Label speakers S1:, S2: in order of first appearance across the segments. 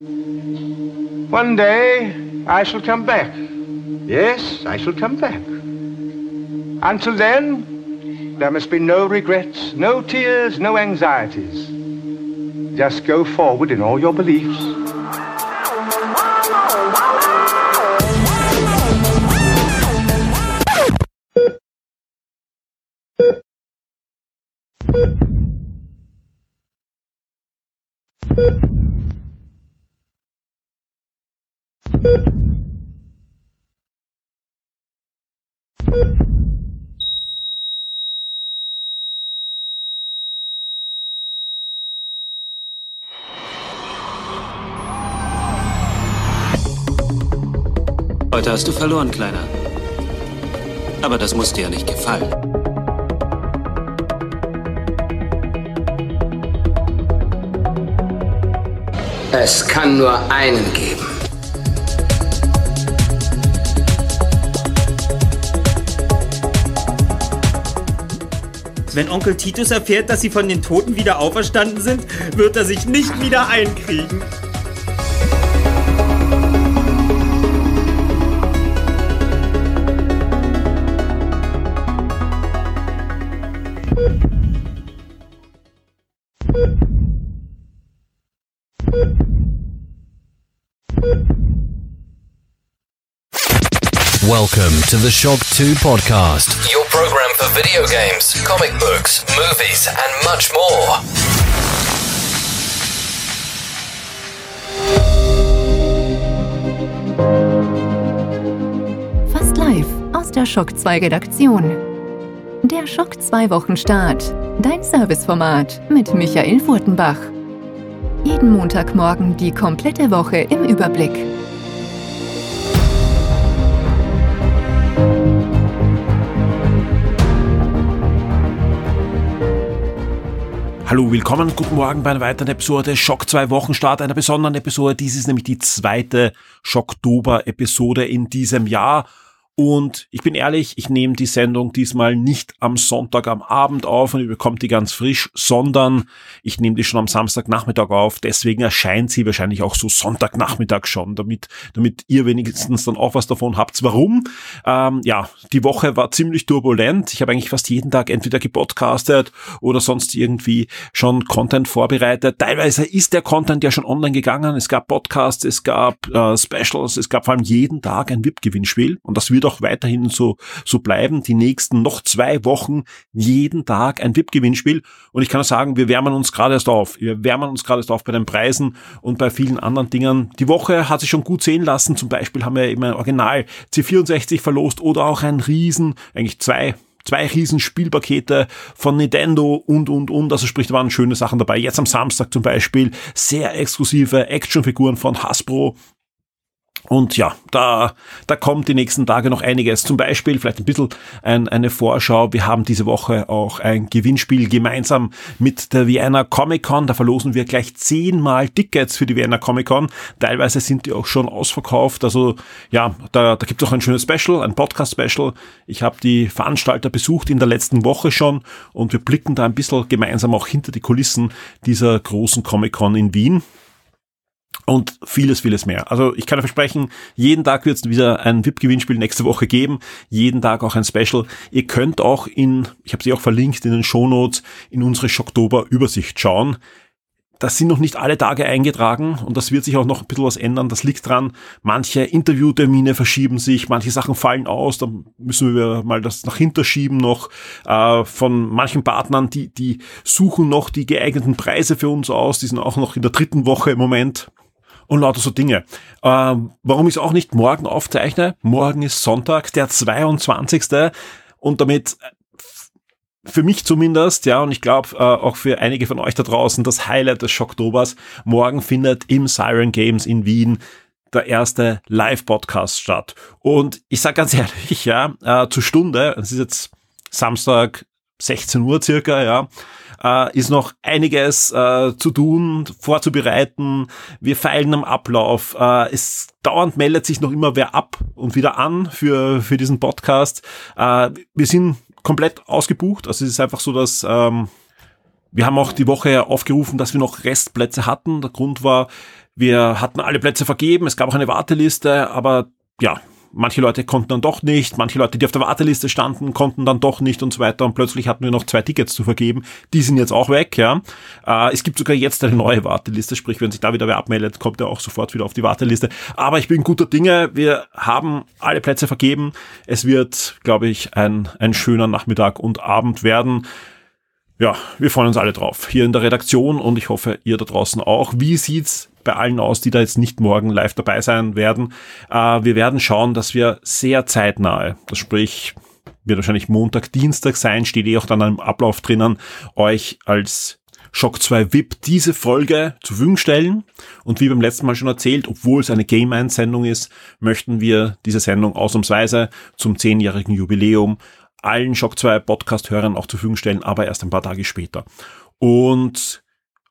S1: One day I shall come back. Yes, I shall come back. Until then, there must be no regrets, no tears, no anxieties. Just go forward in all your beliefs.
S2: Heute hast du verloren, Kleiner. Aber das muss dir ja nicht gefallen.
S3: Es kann nur einen geben.
S4: Wenn Onkel Titus erfährt, dass sie von den Toten wieder auferstanden sind, wird er sich nicht wieder einkriegen.
S5: Welcome to the Shock 2 podcast.
S6: Your program for video games, comic books, movies, and much more.
S7: Fast live aus der Schock 2 Redaktion. Der Schock 2 Wochenstart. Dein Serviceformat mit Michael Furtenbach. Jeden Montagmorgen die komplette Woche im Überblick.
S8: Hallo, willkommen, guten Morgen bei einer weiteren Episode Schock 2 Wochenstart, einer besonderen Episode. Dies ist nämlich die zweite Schocktober-Episode in diesem Jahr. Und ich bin ehrlich, ich nehme die Sendung diesmal nicht am Sonntag am Abend auf und ihr bekommt die ganz frisch, sondern ich nehme die schon am Samstagnachmittag auf. Deswegen erscheint sie wahrscheinlich auch so Sonntagnachmittag schon, damit, damit ihr wenigstens dann auch was davon habt. Warum? Ähm, ja, die Woche war ziemlich turbulent. Ich habe eigentlich fast jeden Tag entweder gepodcastet oder sonst irgendwie schon Content vorbereitet. Teilweise ist der Content ja schon online gegangen. Es gab Podcasts, es gab äh, Specials, es gab vor allem jeden Tag ein VIP-Gewinnspiel und das wird auch weiterhin so, so bleiben. Die nächsten noch zwei Wochen jeden Tag ein VIP-Gewinnspiel. Und ich kann sagen, wir wärmen uns gerade erst auf. Wir wärmen uns gerade erst auf bei den Preisen und bei vielen anderen Dingen. Die Woche hat sich schon gut sehen lassen. Zum Beispiel haben wir immer ein Original C64 verlost oder auch ein Riesen, eigentlich zwei zwei riesen Spielpakete von Nintendo und, und, und. Also sprich, da waren schöne Sachen dabei. Jetzt am Samstag zum Beispiel sehr exklusive Actionfiguren von Hasbro und ja, da, da kommt die nächsten Tage noch einiges. Zum Beispiel vielleicht ein bisschen ein, eine Vorschau. Wir haben diese Woche auch ein Gewinnspiel gemeinsam mit der Vienna Comic Con. Da verlosen wir gleich zehnmal Tickets für die Vienna Comic Con. Teilweise sind die auch schon ausverkauft. Also ja, da, da gibt es auch ein schönes Special, ein Podcast-Special. Ich habe die Veranstalter besucht in der letzten Woche schon und wir blicken da ein bisschen gemeinsam auch hinter die Kulissen dieser großen Comic Con in Wien und vieles, vieles mehr. Also ich kann versprechen, jeden Tag wird es wieder ein VIP-Gewinnspiel nächste Woche geben, jeden Tag auch ein Special. Ihr könnt auch in, ich habe sie auch verlinkt in den Shownotes, in unsere Schocktober-Übersicht schauen. Das sind noch nicht alle Tage eingetragen und das wird sich auch noch ein bisschen was ändern. Das liegt dran, manche Interviewtermine verschieben sich, manche Sachen fallen aus, da müssen wir mal das nach hinter schieben noch. Äh, von manchen Partnern, die, die suchen noch die geeigneten Preise für uns aus, die sind auch noch in der dritten Woche im Moment und lauter so Dinge. Ähm, warum ich es auch nicht morgen aufzeichne? Morgen ist Sonntag, der 22. Und damit für mich zumindest, ja, und ich glaube äh, auch für einige von euch da draußen, das Highlight des Schocktobers. Morgen findet im Siren Games in Wien der erste Live-Podcast statt. Und ich sage ganz ehrlich, ja, äh, zur Stunde, es ist jetzt Samstag 16 Uhr circa, ja, äh, ist noch einiges äh, zu tun, vorzubereiten. Wir feilen am Ablauf. Äh, es dauernd meldet sich noch immer wer ab und wieder an für, für diesen Podcast. Äh, wir sind komplett ausgebucht. Also es ist einfach so, dass ähm, wir haben auch die Woche aufgerufen, dass wir noch Restplätze hatten. Der Grund war, Wir hatten alle Plätze vergeben, es gab auch eine Warteliste, aber ja, manche Leute konnten dann doch nicht, manche Leute, die auf der Warteliste standen, konnten dann doch nicht und so weiter und plötzlich hatten wir noch zwei Tickets zu vergeben. Die sind jetzt auch weg, ja. Äh, es gibt sogar jetzt eine neue Warteliste, sprich, wenn sich da wieder wer abmeldet, kommt er auch sofort wieder auf die Warteliste. Aber ich bin guter Dinge, wir haben alle Plätze vergeben. Es wird, glaube ich, ein, ein schöner Nachmittag und Abend werden. Ja, wir freuen uns alle drauf. Hier in der Redaktion und ich hoffe, ihr da draußen auch. Wie sieht's bei allen aus, die da jetzt nicht morgen live dabei sein werden? Äh, wir werden schauen, dass wir sehr zeitnahe, das sprich, wird wahrscheinlich Montag, Dienstag sein, steht eh auch dann im Ablauf drinnen, euch als Shock 2 VIP diese Folge zur Verfügung stellen. Und wie beim letzten Mal schon erzählt, obwohl es eine Game 1 Sendung ist, möchten wir diese Sendung ausnahmsweise zum zehnjährigen Jubiläum allen Shock 2 Podcast-Hörern auch zur Verfügung stellen, aber erst ein paar Tage später. Und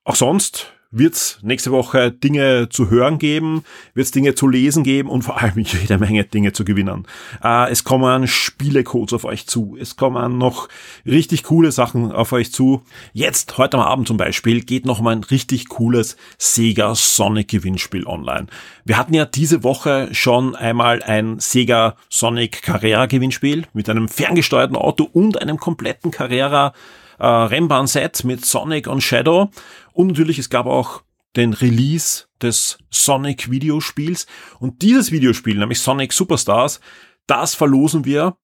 S8: auch sonst wird nächste Woche Dinge zu hören geben, wird es Dinge zu lesen geben und vor allem jede Menge Dinge zu gewinnen. Äh, es kommen Spielecodes auf euch zu, es kommen noch richtig coole Sachen auf euch zu. Jetzt, heute am Abend zum Beispiel, geht noch mal ein richtig cooles Sega Sonic Gewinnspiel online. Wir hatten ja diese Woche schon einmal ein Sega Sonic Carrera Gewinnspiel mit einem ferngesteuerten Auto und einem kompletten Carrera äh, Rennbahn-Set mit Sonic und Shadow. Und natürlich, es gab auch den Release des Sonic Videospiels. Und dieses Videospiel, nämlich Sonic Superstars, das verlosen wir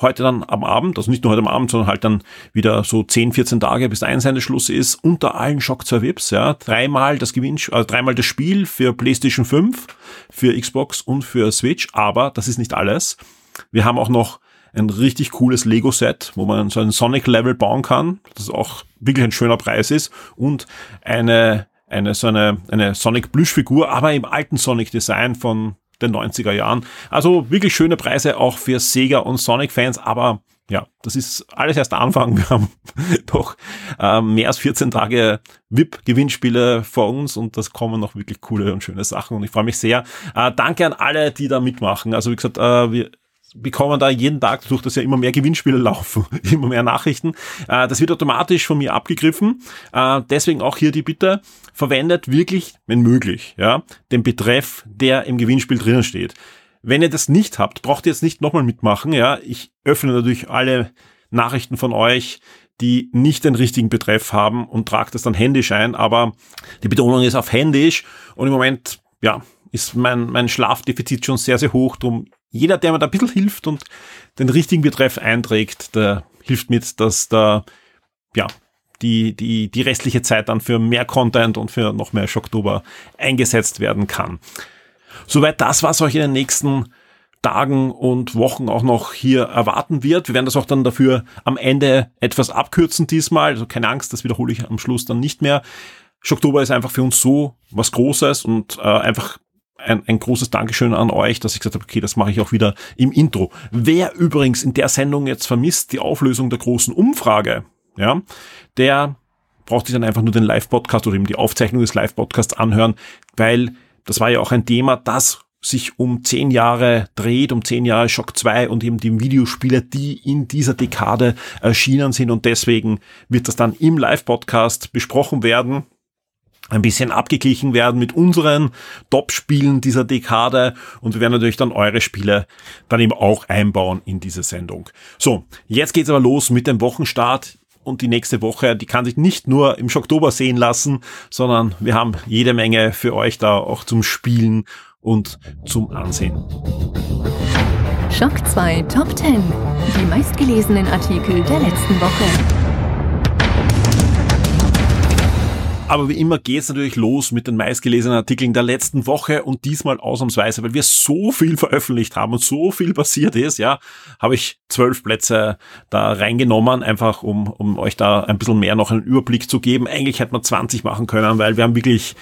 S8: heute dann am Abend, also nicht nur heute am Abend, sondern halt dann wieder so 10, 14 Tage, bis der Einsendeschluss ist, unter allen Shock 2 Vips, ja. Dreimal das Gewinn, also dreimal das Spiel für PlayStation 5, für Xbox und für Switch, aber das ist nicht alles. Wir haben auch noch ein richtig cooles Lego-Set, wo man so ein Sonic-Level bauen kann, das auch wirklich ein schöner Preis ist und eine, eine so eine, eine Sonic-Plüschfigur, aber im alten Sonic-Design von den 90er Jahren. Also wirklich schöne Preise auch für Sega und Sonic-Fans, aber ja, das ist alles erst der Anfang. Wir haben doch äh, mehr als 14 Tage VIP-Gewinnspiele vor uns und das kommen noch wirklich coole und schöne Sachen und ich freue mich sehr. Äh, danke an alle, die da mitmachen. Also wie gesagt, äh, wir bekommen da jeden Tag, durch dass ja immer mehr Gewinnspiele laufen, immer mehr Nachrichten. Äh, das wird automatisch von mir abgegriffen. Äh, deswegen auch hier die Bitte, verwendet wirklich, wenn möglich, ja, den Betreff, der im Gewinnspiel drinnen steht. Wenn ihr das nicht habt, braucht ihr jetzt nicht nochmal mitmachen, ja. Ich öffne natürlich alle Nachrichten von euch, die nicht den richtigen Betreff haben und tragt das dann händisch ein, aber die Betonung ist auf händisch und im Moment, ja, ist mein, mein Schlafdefizit schon sehr, sehr hoch. Drum jeder, der mir da ein bisschen hilft und den richtigen Betreff einträgt, der hilft mit, dass da, ja, die, die, die restliche Zeit dann für mehr Content und für noch mehr Schocktober eingesetzt werden kann. Soweit das, was euch in den nächsten Tagen und Wochen auch noch hier erwarten wird. Wir werden das auch dann dafür am Ende etwas abkürzen diesmal. Also keine Angst, das wiederhole ich am Schluss dann nicht mehr. Schocktober ist einfach für uns so was Großes und äh, einfach ein, ein großes Dankeschön an euch, dass ich gesagt habe, okay, das mache ich auch wieder im Intro. Wer übrigens in der Sendung jetzt vermisst die Auflösung der großen Umfrage, ja, der braucht sich dann einfach nur den Live-Podcast oder eben die Aufzeichnung des Live-Podcasts anhören, weil das war ja auch ein Thema, das sich um zehn Jahre dreht, um zehn Jahre Shock 2 und eben die Videospiele, die in dieser Dekade erschienen sind und deswegen wird das dann im Live-Podcast besprochen werden ein bisschen abgeglichen werden mit unseren Top-Spielen dieser Dekade und wir werden natürlich dann eure Spiele dann eben auch einbauen in diese Sendung. So, jetzt geht's aber los mit dem Wochenstart und die nächste Woche, die kann sich nicht nur im Oktober sehen lassen, sondern wir haben jede Menge für euch da auch zum Spielen und zum Ansehen.
S7: Schock 2 Top 10. Die meistgelesenen Artikel der letzten Woche.
S8: Aber wie immer geht's natürlich los mit den meistgelesenen Artikeln der letzten Woche und diesmal ausnahmsweise, weil wir so viel veröffentlicht haben und so viel passiert ist, ja, habe ich zwölf Plätze da reingenommen, einfach um, um euch da ein bisschen mehr noch einen Überblick zu geben. Eigentlich hätte man 20 machen können, weil wir haben wirklich,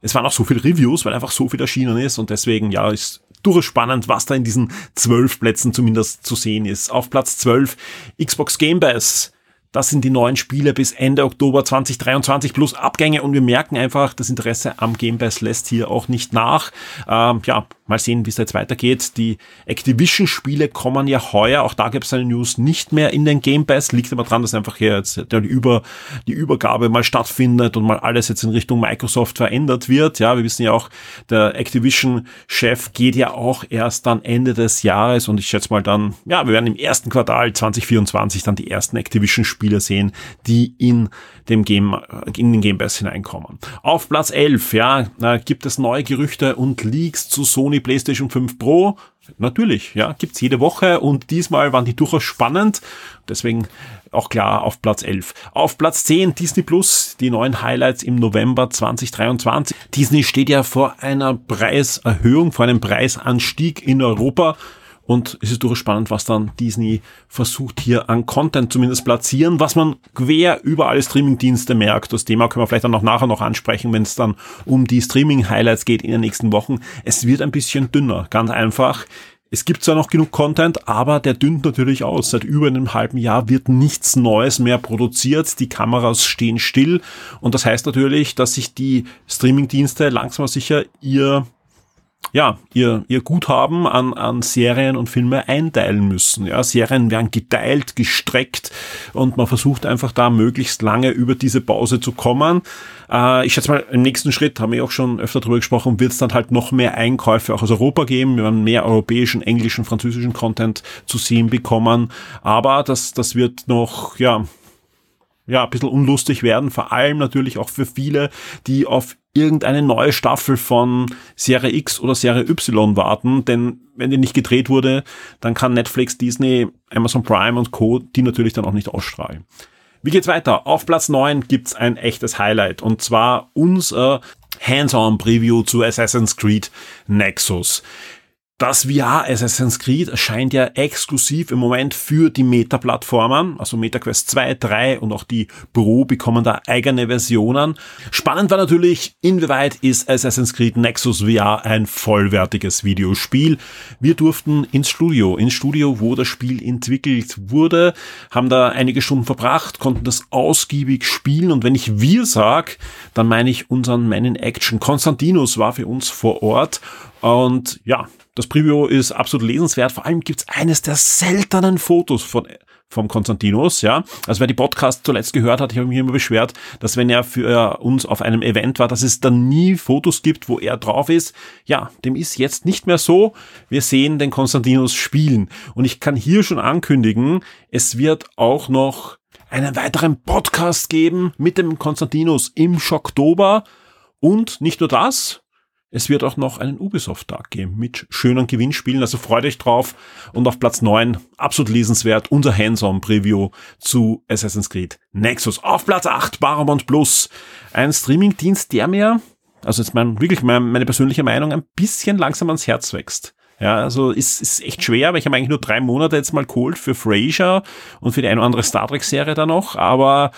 S8: es waren auch so viele Reviews, weil einfach so viel erschienen ist und deswegen, ja, ist durchaus spannend, was da in diesen zwölf Plätzen zumindest zu sehen ist. Auf Platz zwölf Xbox Game Pass Das sind die neuen Spiele bis Ende Oktober 2023 plus Abgänge und wir merken einfach, das Interesse am Game Pass lässt hier auch nicht nach. Ähm, ja, mal sehen, wie es jetzt weitergeht. Die Activision-Spiele kommen ja heuer, auch da gibt es eine News, nicht mehr in den Game Pass. Liegt aber dran, dass einfach hier jetzt die, Über, die Übergabe mal stattfindet und mal alles jetzt in Richtung Microsoft verändert wird. Ja, wir wissen ja auch, der Activision-Chef geht ja auch erst dann Ende des Jahres und ich schätze mal dann, ja, wir werden im ersten Quartal 2024 dann die ersten Activision-Spiele Spieler sehen, die in dem Game, in den Game Pass hineinkommen. Auf Platz 11, ja, gibt es neue Gerüchte und Leaks zu Sony PlayStation 5 Pro. Natürlich, ja, gibt's jede Woche und diesmal waren die durchaus spannend. Deswegen auch klar auf Platz 11. Auf Platz 10 Disney Plus, die neuen Highlights im November 2023. Disney steht ja vor einer Preiserhöhung, vor einem Preisanstieg in Europa. Und es ist durchaus spannend, was dann Disney versucht hier an Content zumindest platzieren, was man quer über alle Streamingdienste merkt. Das Thema können wir vielleicht dann noch nachher noch ansprechen, wenn es dann um die Streaming-Highlights geht in den nächsten Wochen. Es wird ein bisschen dünner, ganz einfach. Es gibt zwar noch genug Content, aber der dünnt natürlich aus. Seit über einem halben Jahr wird nichts Neues mehr produziert. Die Kameras stehen still. Und das heißt natürlich, dass sich die Streamingdienste langsam sicher ihr ja, ihr, ihr Guthaben an, an Serien und Filme einteilen müssen. Ja, Serien werden geteilt, gestreckt und man versucht einfach da möglichst lange über diese Pause zu kommen. Äh, ich schätze mal, im nächsten Schritt, haben wir auch schon öfter darüber gesprochen, wird es dann halt noch mehr Einkäufe auch aus Europa geben. Wir werden mehr europäischen, englischen, französischen Content zu sehen bekommen. Aber das, das wird noch, ja, ja, ein bisschen unlustig werden, vor allem natürlich auch für viele, die auf irgendeine neue Staffel von Serie X oder Serie Y warten, denn wenn die nicht gedreht wurde, dann kann Netflix, Disney, Amazon Prime und Co. die natürlich dann auch nicht ausstrahlen. Wie geht's weiter? Auf Platz 9 gibt's ein echtes Highlight und zwar unser Hands-on-Preview zu Assassin's Creed Nexus. Das VR Assassin's Creed erscheint ja exklusiv im Moment für die Meta-Plattformen, also MetaQuest 2, 3 und auch die Pro bekommen da eigene Versionen. Spannend war natürlich, inwieweit ist Assassin's Creed Nexus VR ein vollwertiges Videospiel. Wir durften ins Studio, ins Studio, wo das Spiel entwickelt wurde, haben da einige Stunden verbracht, konnten das ausgiebig spielen und wenn ich wir sag, dann meine ich unseren Man in Action. Konstantinus war für uns vor Ort und ja, das Preview ist absolut lesenswert. Vor allem gibt's eines der seltenen Fotos von vom Konstantinos, ja. Also wer die Podcast zuletzt gehört hat, ich habe mich immer beschwert, dass wenn er für uns auf einem Event war, dass es dann nie Fotos gibt, wo er drauf ist. Ja, dem ist jetzt nicht mehr so. Wir sehen den Konstantinos spielen. Und ich kann hier schon ankündigen, es wird auch noch einen weiteren Podcast geben mit dem Konstantinos im Schocktober. Und nicht nur das, es wird auch noch einen Ubisoft-Tag geben mit schönen Gewinnspielen, also freut euch drauf. Und auf Platz 9, absolut lesenswert, unser Hands-on-Preview zu Assassin's Creed Nexus. Auf Platz 8, Paramount Plus, ein Streaming-Dienst, der mir, also jetzt mein, wirklich mein, meine persönliche Meinung, ein bisschen langsam ans Herz wächst. Ja, also ist, ist echt schwer, weil ich habe eigentlich nur drei Monate jetzt mal geholt für Frasier und für die eine oder andere Star Trek-Serie da noch, aber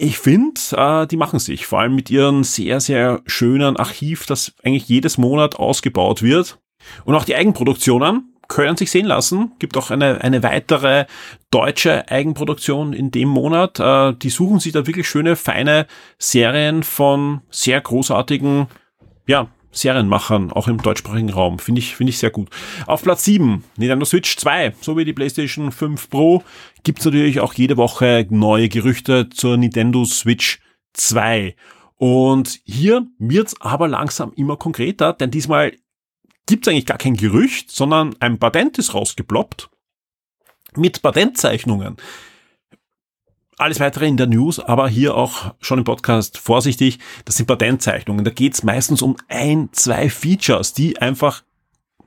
S8: ich finde, äh, die machen sich, vor allem mit ihrem sehr, sehr schönen Archiv, das eigentlich jedes Monat ausgebaut wird. Und auch die Eigenproduktionen können sich sehen lassen. Gibt auch eine, eine weitere deutsche Eigenproduktion in dem Monat. Äh, die suchen sich da wirklich schöne, feine Serien von sehr großartigen, ja, Serienmachern, auch im deutschsprachigen Raum. Finde ich, finde ich sehr gut. Auf Platz 7, Nintendo Switch 2, so wie die PlayStation 5 Pro, gibt's natürlich auch jede Woche neue Gerüchte zur Nintendo Switch 2. Und hier wird's aber langsam immer konkreter, denn diesmal gibt's eigentlich gar kein Gerücht, sondern ein Patent ist rausgeploppt mit Patentzeichnungen. Alles weitere in der News, aber hier auch schon im Podcast vorsichtig, das sind Patentzeichnungen. Da geht es meistens um ein, zwei Features, die einfach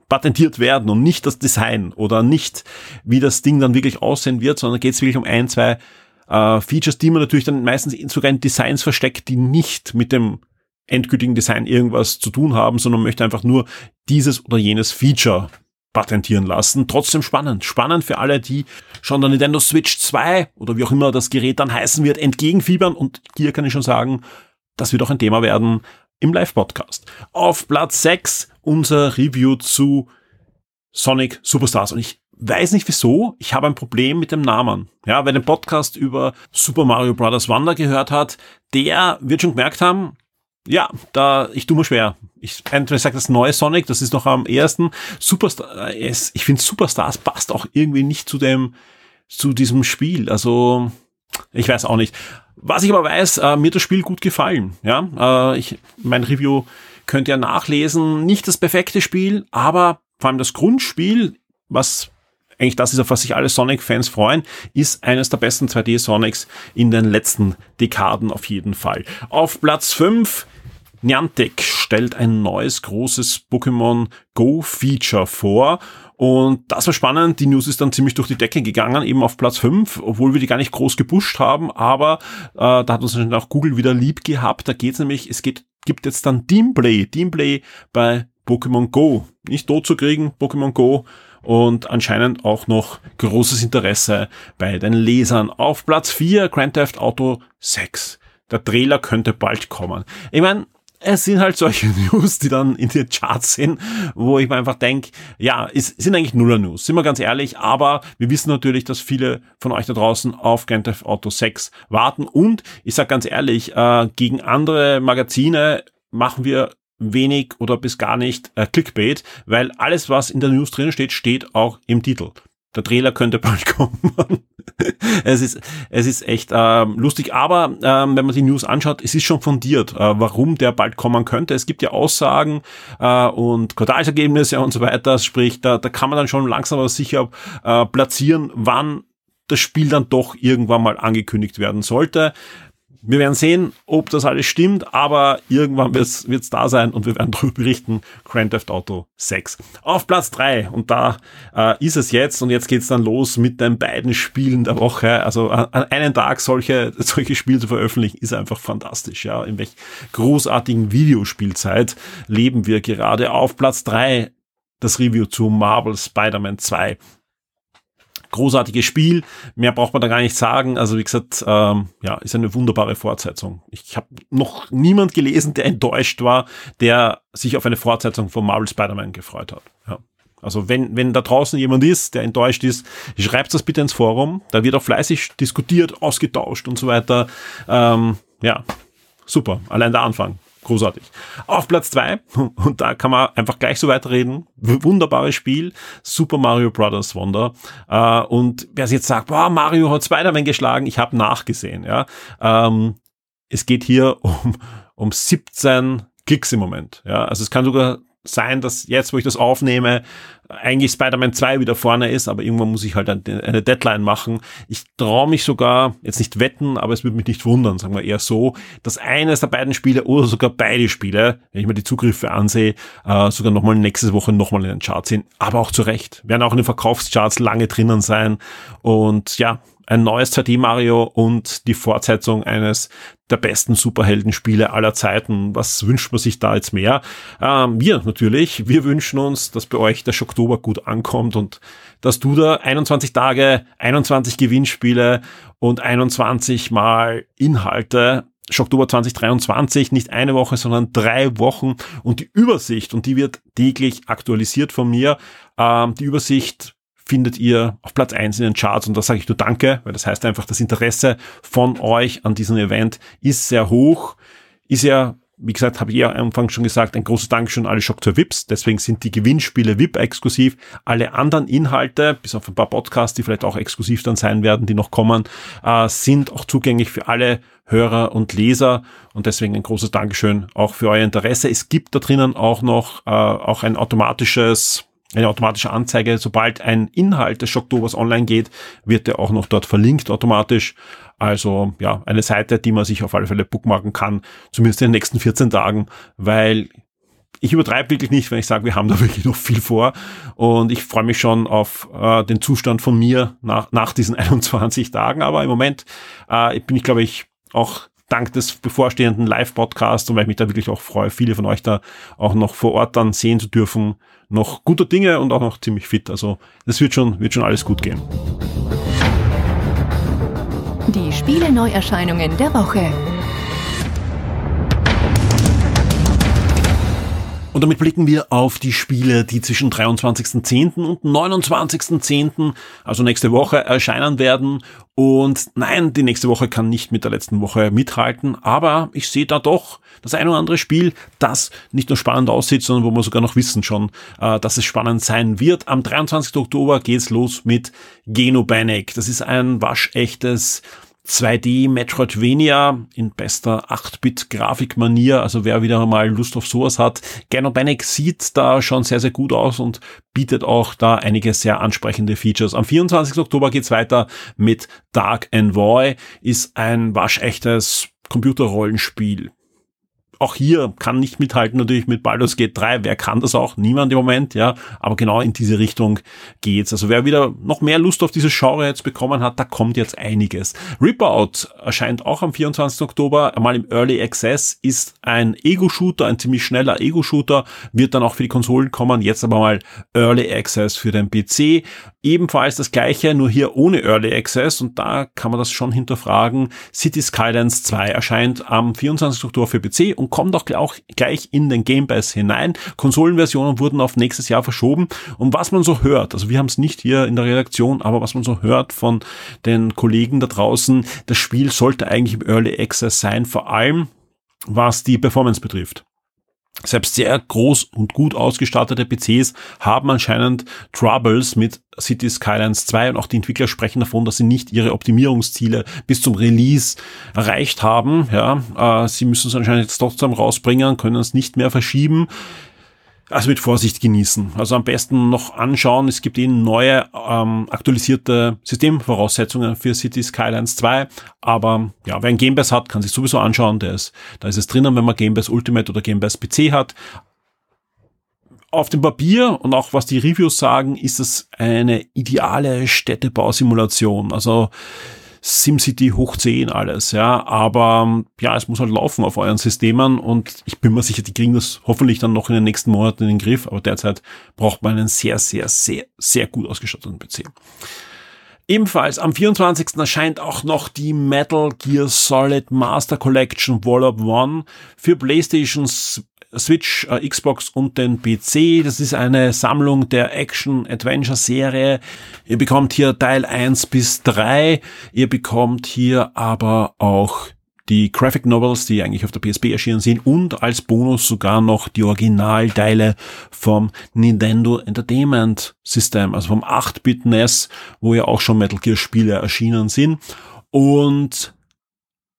S8: patentiert werden und nicht das Design oder nicht, wie das Ding dann wirklich aussehen wird, sondern geht es wirklich um ein, zwei äh, Features, die man natürlich dann meistens sogar in Designs versteckt, die nicht mit dem endgültigen Design irgendwas zu tun haben, sondern möchte einfach nur dieses oder jenes Feature patentieren lassen. Trotzdem spannend. Spannend für alle, die schon der Nintendo Switch 2 oder wie auch immer das Gerät dann heißen wird, entgegenfiebern. Und hier kann ich schon sagen, das wird auch ein Thema werden im Live-Podcast. Auf Platz 6 unser Review zu Sonic Superstars. Und ich weiß nicht wieso, ich habe ein Problem mit dem Namen. Ja, wer den Podcast über Super Mario Bros. Wonder gehört hat, der wird schon gemerkt haben, ja, da, ich tue mir schwer. Ich, entweder sage das neue Sonic, das ist noch am ersten. Superstar, äh, ich finde Superstars passt auch irgendwie nicht zu dem, zu diesem Spiel. Also, ich weiß auch nicht. Was ich aber weiß, äh, mir hat das Spiel gut gefallen. Ja, äh, ich, mein Review könnt ihr nachlesen. Nicht das perfekte Spiel, aber vor allem das Grundspiel, was eigentlich das ist, auf was sich alle Sonic-Fans freuen, ist eines der besten 2D-Sonics in den letzten Dekaden auf jeden Fall. Auf Platz 5 Niantic stellt ein neues großes Pokémon Go Feature vor und das war spannend. Die News ist dann ziemlich durch die Decke gegangen, eben auf Platz 5, obwohl wir die gar nicht groß gepusht haben, aber äh, da hat uns auch Google wieder lieb gehabt. Da geht's nämlich, es geht, gibt jetzt dann Teamplay, Teamplay bei Pokémon Go. Nicht tot zu kriegen, Pokémon Go und anscheinend auch noch großes Interesse bei den Lesern. Auf Platz 4 Grand Theft Auto 6. Der Trailer könnte bald kommen. Ich meine, es sind halt solche News, die dann in den Charts sind, wo ich mir einfach denke, ja, es sind eigentlich Nuller News, sind wir ganz ehrlich, aber wir wissen natürlich, dass viele von euch da draußen auf Grand Theft Auto 6 warten und ich sag ganz ehrlich, äh, gegen andere Magazine machen wir wenig oder bis gar nicht äh, Clickbait, weil alles, was in der News drin steht, steht auch im Titel. Der Trailer könnte bald kommen. es ist es ist echt ähm, lustig, aber ähm, wenn man die News anschaut, es ist schon fundiert, äh, warum der bald kommen könnte. Es gibt ja Aussagen äh, und Quartalsergebnisse und so weiter. Sprich, da, da kann man dann schon langsam aber sicher äh, platzieren, wann das Spiel dann doch irgendwann mal angekündigt werden sollte. Wir werden sehen, ob das alles stimmt, aber irgendwann wird es da sein und wir werden darüber berichten. Grand Theft Auto 6. Auf Platz 3 und da äh, ist es jetzt und jetzt geht's dann los mit den beiden Spielen der Woche. Also an, an einen Tag solche, solche Spiele zu veröffentlichen, ist einfach fantastisch. Ja, In welch großartigen Videospielzeit leben wir gerade. Auf Platz 3 das Review zu Marvel Spider-Man 2 großartiges Spiel. Mehr braucht man da gar nicht sagen. Also wie gesagt, ähm, ja, ist eine wunderbare Fortsetzung. Ich habe noch niemand gelesen, der enttäuscht war, der sich auf eine Fortsetzung von Marvel Spider-Man gefreut hat. Ja. Also wenn, wenn da draußen jemand ist, der enttäuscht ist, schreibt das bitte ins Forum. Da wird auch fleißig diskutiert, ausgetauscht und so weiter. Ähm, ja, super. Allein der Anfang großartig. Auf Platz zwei und da kann man einfach gleich so weiterreden, wunderbares Spiel, Super Mario Bros. Wonder. Äh, und wer jetzt sagt, boah, Mario hat Spider-Man geschlagen, ich habe nachgesehen. Ja, ähm, Es geht hier um, um 17 Klicks im Moment. Ja, Also es kann sogar sein, dass jetzt, wo ich das aufnehme, eigentlich Spider-Man 2 wieder vorne ist, aber irgendwann muss ich halt eine Deadline machen. Ich traue mich sogar, jetzt nicht wetten, aber es würde mich nicht wundern, sagen wir eher so, dass eines der beiden Spiele oder sogar beide Spiele, wenn ich mir die Zugriffe ansehe, äh, sogar nochmal nächste Woche nochmal in den Charts sind. Aber auch zu Recht. Werden auch in den Verkaufscharts lange drinnen sein. Und ja, ein neues 2D Mario und die Fortsetzung eines der besten Superheldenspiele aller Zeiten. Was wünscht man sich da jetzt mehr? Ähm, wir natürlich. Wir wünschen uns, dass bei euch der Schocktober gut ankommt und dass du da 21 Tage, 21 Gewinnspiele und 21 mal Inhalte Schocktober 2023, nicht eine Woche, sondern drei Wochen und die Übersicht, und die wird täglich aktualisiert von mir, ähm, die Übersicht findet ihr auf Platz eins in den Charts und da sage ich nur Danke, weil das heißt einfach, das Interesse von euch an diesem Event ist sehr hoch, ist ja wie gesagt, habe ich ja am Anfang schon gesagt, ein großes Dankeschön an alle Shock 2 VIPs. Deswegen sind die Gewinnspiele VIP exklusiv. Alle anderen Inhalte, bis auf ein paar Podcasts, die vielleicht auch exklusiv dann sein werden, die noch kommen, äh, sind auch zugänglich für alle Hörer und Leser. Und deswegen ein großes Dankeschön auch für euer Interesse. Es gibt da drinnen auch noch äh, auch ein automatisches eine automatische Anzeige. Sobald ein Inhalt des Schocktobers online geht, wird er auch noch dort verlinkt automatisch. Also ja, eine Seite, die man sich auf alle Fälle bookmarken kann, zumindest in den nächsten 14 Tagen, weil ich übertreibe wirklich nicht, wenn ich sage, wir haben da wirklich noch viel vor und ich freue mich schon auf äh, den Zustand von mir nach, nach diesen 21 Tagen. Aber im Moment äh, bin ich, glaube ich, auch dank des bevorstehenden Live-Podcasts und weil ich mich da wirklich auch freue, viele von euch da auch noch vor Ort dann sehen zu dürfen, noch guter Dinge und auch noch ziemlich fit. Also das wird schon, wird schon alles gut gehen.
S7: Die Spiele-Neuerscheinungen der Woche.
S8: Und damit blicken wir auf die Spiele, die zwischen 23.10. und 29.10., also nächste Woche, erscheinen werden. Und nein, die nächste Woche kann nicht mit der letzten Woche mithalten, aber ich sehe da doch das ein oder andere Spiel, das nicht nur spannend aussieht, sondern wo wir sogar noch wissen schon, äh, dass es spannend sein wird. Am 23. Oktober geht's los mit Genobanic. Das ist ein waschechtes 2D Metroidvania in bester 8-Bit-Grafikmanier. Also wer wieder mal Lust auf sowas hat. Genobanic sieht da schon sehr, sehr gut aus und bietet auch da einige sehr ansprechende Features. Am 24. Oktober geht's weiter mit Dark Envoy. Ist ein waschechtes Computerrollenspiel auch hier kann nicht mithalten natürlich mit Baldur's Gate 3. Wer kann das auch? Niemand im Moment, ja. Aber genau in diese Richtung geht's. Also wer wieder noch mehr Lust auf dieses Genre jetzt bekommen hat, da kommt jetzt einiges. Ripper erscheint auch am 24. Oktober, einmal im Early Access, ist ein Ego-Shooter, ein ziemlich schneller Ego-Shooter, wird dann auch für die Konsolen kommen, jetzt aber mal Early Access für den PC. Ebenfalls das gleiche, nur hier ohne Early Access und da kann man das schon hinterfragen. City Skylines 2 erscheint am 24. Oktober für PC und kommt auch gleich in den Game Pass hinein. Konsolenversionen wurden auf nächstes Jahr verschoben und was man so hört, also wir haben es nicht hier in der Redaktion, aber was man so hört von den Kollegen da draußen, das Spiel sollte eigentlich im Early Access sein, vor allem was die Performance betrifft. Selbst sehr groß und gut ausgestattete PCs haben anscheinend Troubles mit City Skylines 2 und auch die Entwickler sprechen davon, dass sie nicht ihre Optimierungsziele bis zum Release erreicht haben. Ja, äh, sie müssen es anscheinend jetzt trotzdem rausbringen, können es nicht mehr verschieben. Also mit Vorsicht genießen. Also am besten noch anschauen. Es gibt eben neue ähm, aktualisierte Systemvoraussetzungen für City Skylines 2. Aber ja, wer ein Game Pass hat, kann sich sowieso anschauen. Der ist, da ist es drinnen, wenn man Game Pass Ultimate oder Game Pass PC hat. Auf dem Papier und auch was die Reviews sagen, ist es eine ideale Städtebausimulation. Also SimCity hoch 10 alles, ja, aber ja, es muss halt laufen auf euren Systemen und ich bin mir sicher, die kriegen das hoffentlich dann noch in den nächsten Monaten in den Griff, aber derzeit braucht man einen sehr, sehr, sehr, sehr gut ausgestatteten PC. Ebenfalls am 24. erscheint auch noch die Metal Gear Solid Master Collection Wall of One für PlayStations Switch, äh, Xbox und den PC. Das ist eine Sammlung der Action-Adventure-Serie. Ihr bekommt hier Teil 1 bis 3. Ihr bekommt hier aber auch die Graphic Novels, die eigentlich auf der PSP erschienen sind und als Bonus sogar noch die Originalteile vom Nintendo Entertainment System, also vom 8-Bit NES, wo ja auch schon Metal Gear Spiele erschienen sind. Und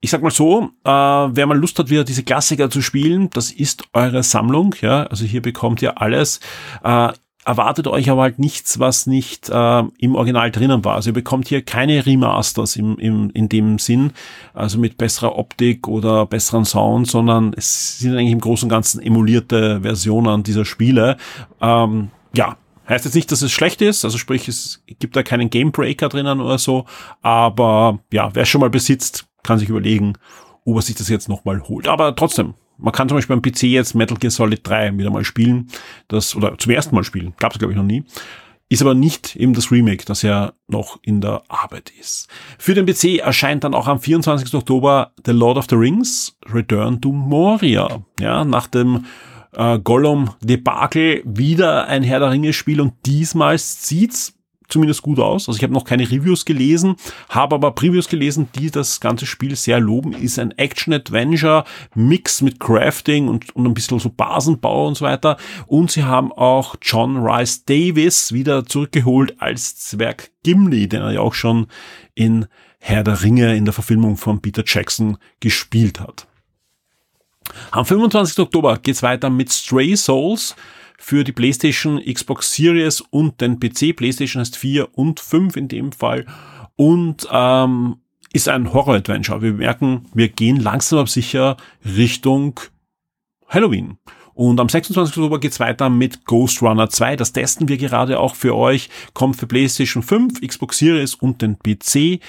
S8: ich sag mal so, äh, wer mal Lust hat, wieder diese Klassiker zu spielen, das ist eure Sammlung, ja. Also hier bekommt ihr alles. Äh, erwartet euch aber halt nichts, was nicht äh, im Original drinnen war. Also ihr bekommt hier keine Remasters im, im, in dem Sinn, also mit besserer Optik oder besseren Sound, sondern es sind eigentlich im Großen und Ganzen emulierte Versionen dieser Spiele. Ähm, ja, Heißt jetzt nicht, dass es schlecht ist, also sprich, es gibt da keinen Gamebreaker drinnen oder so, aber ja, wer schon mal besitzt, kann sich überlegen, ob er sich das jetzt nochmal holt. Aber trotzdem, man kann zum Beispiel beim PC jetzt Metal Gear Solid 3 wieder mal spielen, das, oder zum ersten Mal spielen, gab es glaube ich noch nie. Ist aber nicht eben das Remake, das ja noch in der Arbeit ist. Für den PC erscheint dann auch am 24. Oktober The Lord of the Rings Return to Moria. Ja, nach dem äh, Gollum-Debakel wieder ein Herr der Ringe-Spiel und diesmal sieht's zumindest gut aus. Also ich habe noch keine Reviews gelesen, habe aber Previews gelesen, die das ganze Spiel sehr loben. Ist ein Action-Adventure-Mix mit Crafting und, und ein bisschen so Basenbau und so weiter. Und sie haben auch John Rice Davis wieder zurückgeholt als Zwerg Gimli, den er ja auch schon in Herr der Ringe in der Verfilmung von Peter Jackson gespielt hat. Am 25. Oktober geht's weiter mit Stray Souls für die PlayStation, Xbox Series und den PC. PlayStation heißt 4 und 5 in dem Fall. Und ähm, ist ein Horror-Adventure. Wir merken, wir gehen langsam aber sicher Richtung Halloween. Und am 26. Oktober geht's weiter mit Ghost Runner 2. Das testen wir gerade auch für euch. Kommt für PlayStation 5, Xbox Series und den PC.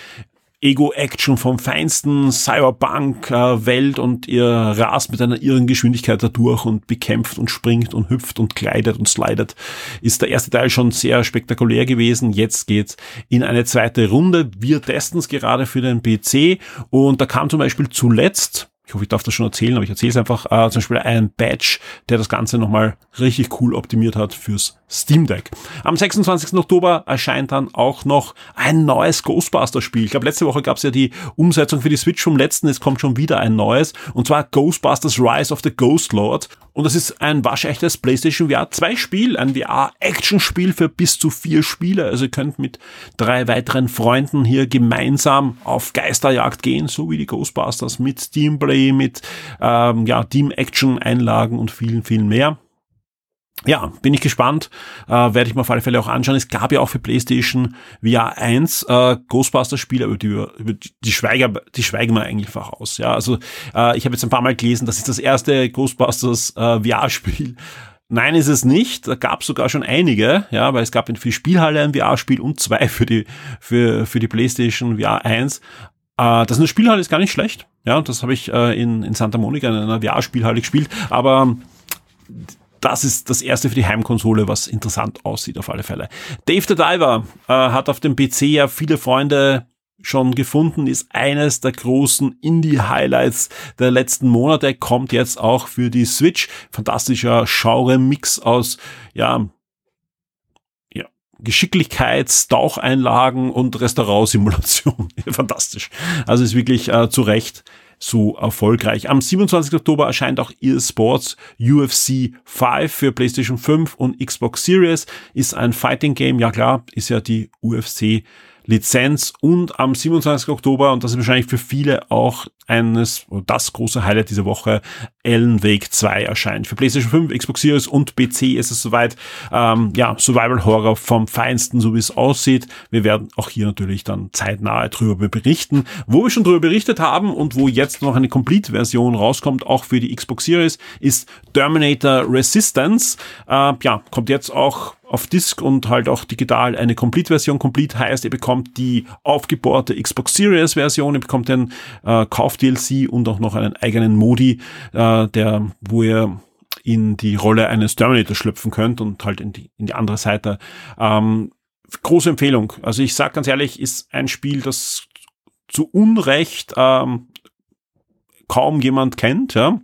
S8: Ego-Action vom feinsten Cyberpunk-Welt und ihr rast mit einer irren Geschwindigkeit dadurch und bekämpft und springt und hüpft und kleidet und slidet. Ist der erste Teil schon sehr spektakulär gewesen. Jetzt geht's in eine zweite Runde. Wir testen es gerade für den PC und da kam zum Beispiel zuletzt ich hoffe, ich darf das schon erzählen, aber ich erzähle es einfach, äh, zum Beispiel einen Badge, der das Ganze nochmal richtig cool optimiert hat fürs Steam Deck. Am 26. Oktober erscheint dann auch noch ein neues Ghostbusters-Spiel. Ich glaube, letzte Woche gab es ja die Umsetzung für die Switch vom letzten, es kommt schon wieder ein neues, und zwar Ghostbusters Rise of the Ghost Lord. Und das ist ein waschechtes PlayStation VR 2 Spiel, ein VR-Action-Spiel für bis zu vier Spieler. Also ihr könnt mit drei weiteren Freunden hier gemeinsam auf Geisterjagd gehen, so wie die Ghostbusters mit Teamplay, mit ähm, ja, Team-Action-Einlagen und vielen, vielen mehr ja, bin ich gespannt, äh, werde ich mir auf alle Fälle auch anschauen. Es gab ja auch für PlayStation VR 1 äh, Ghostbusters-Spiele, über die, über die, schweigen, die schweigen wir eigentlich einfach aus. Ja, also äh, ich habe jetzt ein paar Mal gelesen, das ist das erste Ghostbusters äh, VR-Spiel. Nein, ist es nicht. Da gab es sogar schon einige, ja, weil es gab für die Spielhalle ein VR-Spiel und zwei für die für für die PlayStation VR 1. Äh, das in der Spielhalle ist gar nicht schlecht. Ja, das habe ich äh, in, in Santa Monica in einer VR-Spielhalle gespielt. Aber das ist das erste für die Heimkonsole, was interessant aussieht auf alle Fälle. Dave the Diver äh, hat auf dem PC ja viele Freunde schon gefunden, ist eines der großen Indie-Highlights der letzten Monate, kommt jetzt auch für die Switch. Fantastischer Genre-Mix aus, ja, ja, Geschicklichkeits-Taucheinlagen und Restaurantsimulation. Fantastisch. Also ist wirklich äh, zu Recht so erfolgreich. Am 27. Oktober erscheint auch EA Sports UFC 5 für PlayStation 5 und Xbox Series. Ist ein Fighting Game, ja klar, ist ja die UFC Lizenz und am 27. Oktober, und das ist wahrscheinlich für viele auch eines, das große Highlight dieser Woche, Alan Wake 2 erscheint. Für PlayStation 5, Xbox Series und PC ist es soweit, ähm, ja, Survival Horror vom Feinsten, so wie es aussieht. Wir werden auch hier natürlich dann zeitnah drüber berichten. Wo wir schon drüber berichtet haben und wo jetzt noch eine Complete-Version rauskommt, auch für die Xbox Series, ist Terminator Resistance. Äh, ja, kommt jetzt auch auf Disk und halt auch digital eine Complete-Version. Complete heißt, ihr bekommt die aufgebohrte Xbox Series-Version, ihr bekommt den äh, Kauf-DLC und auch noch einen eigenen Modi, äh, der, wo ihr in die Rolle eines Terminator schlüpfen könnt und halt in die, in die andere Seite. Ähm, große Empfehlung. Also ich sag ganz ehrlich, ist ein Spiel, das zu Unrecht ähm, kaum jemand kennt, ja.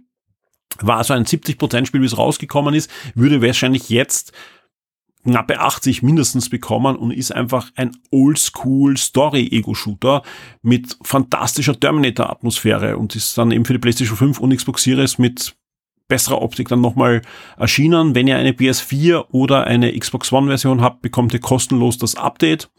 S8: War so ein 70% Spiel, wie es rausgekommen ist, würde wahrscheinlich jetzt knappe 80 mindestens bekommen und ist einfach ein Oldschool Story-Ego-Shooter mit fantastischer Terminator-Atmosphäre und ist dann eben für die PlayStation 5 und Xbox Series mit besserer Optik dann nochmal erschienen. Wenn ihr eine PS4 oder eine Xbox One-Version habt, bekommt ihr kostenlos das Update.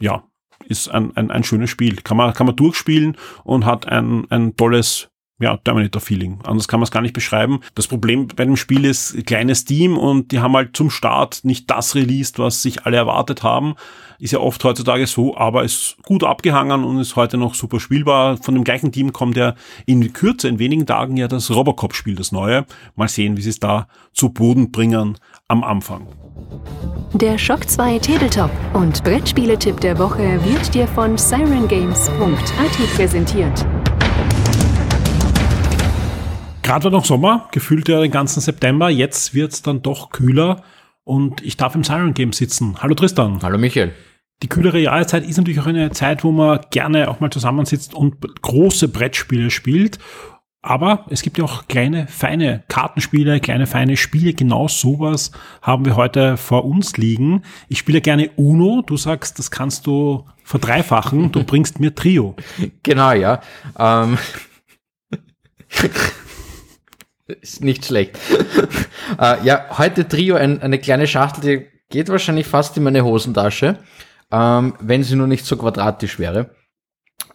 S8: Ja, ist ein, ein, ein schönes Spiel. Kann man, kann man durchspielen und hat ein, ein tolles ja, Terminator-Feeling. Anders kann man es gar nicht beschreiben. Das Problem bei dem Spiel ist kleines Team und die haben halt zum Start nicht das released, was sich alle erwartet haben. Ist ja oft heutzutage so, aber ist gut abgehangen und ist heute noch super spielbar. Von dem gleichen Team kommt ja in Kürze, in wenigen Tagen ja das Robocop-Spiel, das neue. Mal sehen, wie sie es da zu Boden bringen am Anfang.
S7: Der Shock 2 Tabletop und Brettspieletipp der Woche wird dir von sirengames.at präsentiert.
S8: Gerade war noch Sommer, gefühlt ja den ganzen September. Jetzt wird es dann doch kühler und ich darf im Siren Game sitzen. Hallo Tristan.
S3: Hallo Michael.
S8: Die kühlere Jahreszeit ist natürlich auch eine Zeit, wo man gerne auch mal zusammensitzt und große Brettspiele spielt. Aber es gibt ja auch kleine, feine Kartenspiele, kleine, feine Spiele. Genau sowas haben wir heute vor uns liegen. Ich spiele gerne Uno. Du sagst, das kannst du verdreifachen. Du bringst mir Trio.
S3: Genau, ja. Ähm Ist nicht schlecht. äh, ja, heute Trio, ein, eine kleine Schachtel, die geht wahrscheinlich fast in meine Hosentasche, ähm, wenn sie nur nicht so quadratisch wäre.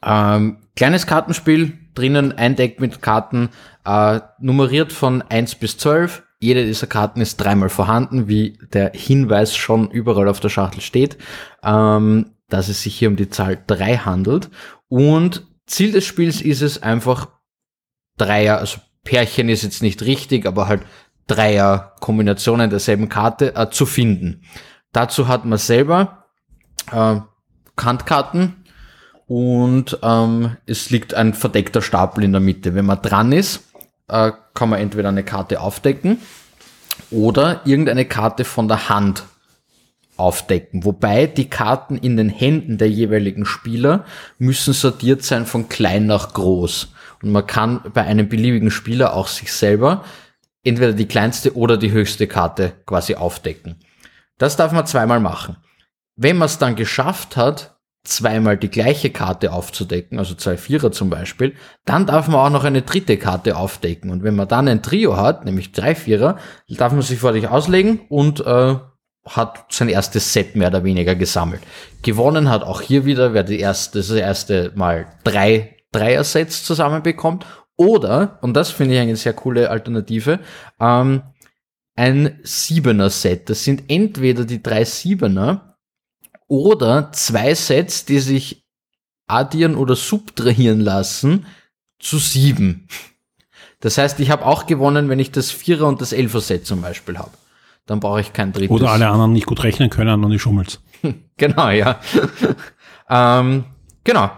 S3: Ähm, kleines Kartenspiel, drinnen ein Deck mit Karten, äh, nummeriert von 1 bis 12. Jede dieser Karten ist dreimal vorhanden, wie der Hinweis schon überall auf der Schachtel steht, ähm, dass es sich hier um die Zahl 3 handelt. Und Ziel des Spiels ist es einfach, Dreier, also Pärchen ist jetzt nicht richtig, aber halt Dreier-Kombinationen derselben Karte äh, zu finden. Dazu hat man selber äh, Kantkarten und ähm, es liegt ein verdeckter Stapel in der Mitte. Wenn man dran ist, äh, kann man entweder eine Karte aufdecken oder irgendeine Karte von der Hand aufdecken. Wobei die Karten in den Händen der jeweiligen Spieler müssen sortiert sein von klein nach groß. Man kann bei einem beliebigen Spieler auch sich selber entweder die kleinste oder die höchste Karte quasi aufdecken. Das darf man zweimal machen. Wenn man es dann geschafft hat, zweimal die gleiche Karte aufzudecken, also zwei Vierer zum Beispiel, dann darf man auch noch eine dritte Karte aufdecken. Und wenn man dann ein Trio hat, nämlich drei Vierer, darf man sich vor sich auslegen und äh, hat sein erstes Set mehr oder weniger gesammelt. Gewonnen hat auch hier wieder, wer die erste, das erste Mal drei Dreier-Sets zusammenbekommt. Oder, und das finde ich eine sehr coole Alternative, ähm, ein Siebener-Set. Das sind entweder die drei Siebener oder zwei Sets, die sich addieren oder subtrahieren lassen zu sieben. Das heißt, ich habe auch gewonnen, wenn ich das Vierer- und das Elfer-Set zum Beispiel habe. Dann brauche ich kein drittes.
S8: Oder alle anderen nicht gut rechnen können und ich schummelst.
S3: Genau, ja. ähm, genau.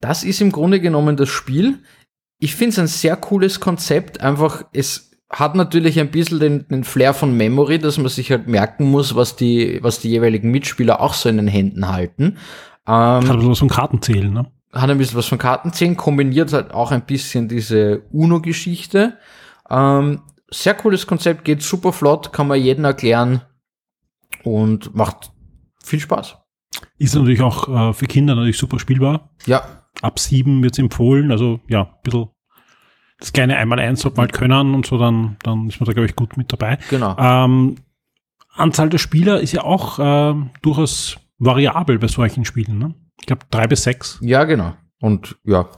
S3: Das ist im Grunde genommen das Spiel. Ich finde es ein sehr cooles Konzept. Einfach, es hat natürlich ein bisschen den, den Flair von Memory, dass man sich halt merken muss, was die, was die jeweiligen Mitspieler auch so in den Händen halten. Ähm,
S8: Hat ein bisschen was von Kartenzählen, ne?
S3: hat ein bisschen was von Kartenzählen, kombiniert halt auch ein bisschen diese UNO-Geschichte. Ähm, sehr cooles Konzept, geht super flott, kann man jedem erklären und macht viel Spaß.
S8: Ist natürlich auch äh, für Kinder natürlich super spielbar.
S3: Ja,
S8: Ab sieben wird's empfohlen, also ja, ein bisschen das kleine Einmal-Eins sollte man halt können und so, dann, dann ist man da, glaube ich, gut mit dabei.
S3: genau.
S8: Ähm, Anzahl der Spieler ist ja auch äh, durchaus variabel bei solchen Spielen. Ne? Ich glaube drei bis sechs.
S3: Ja, genau. Und ja,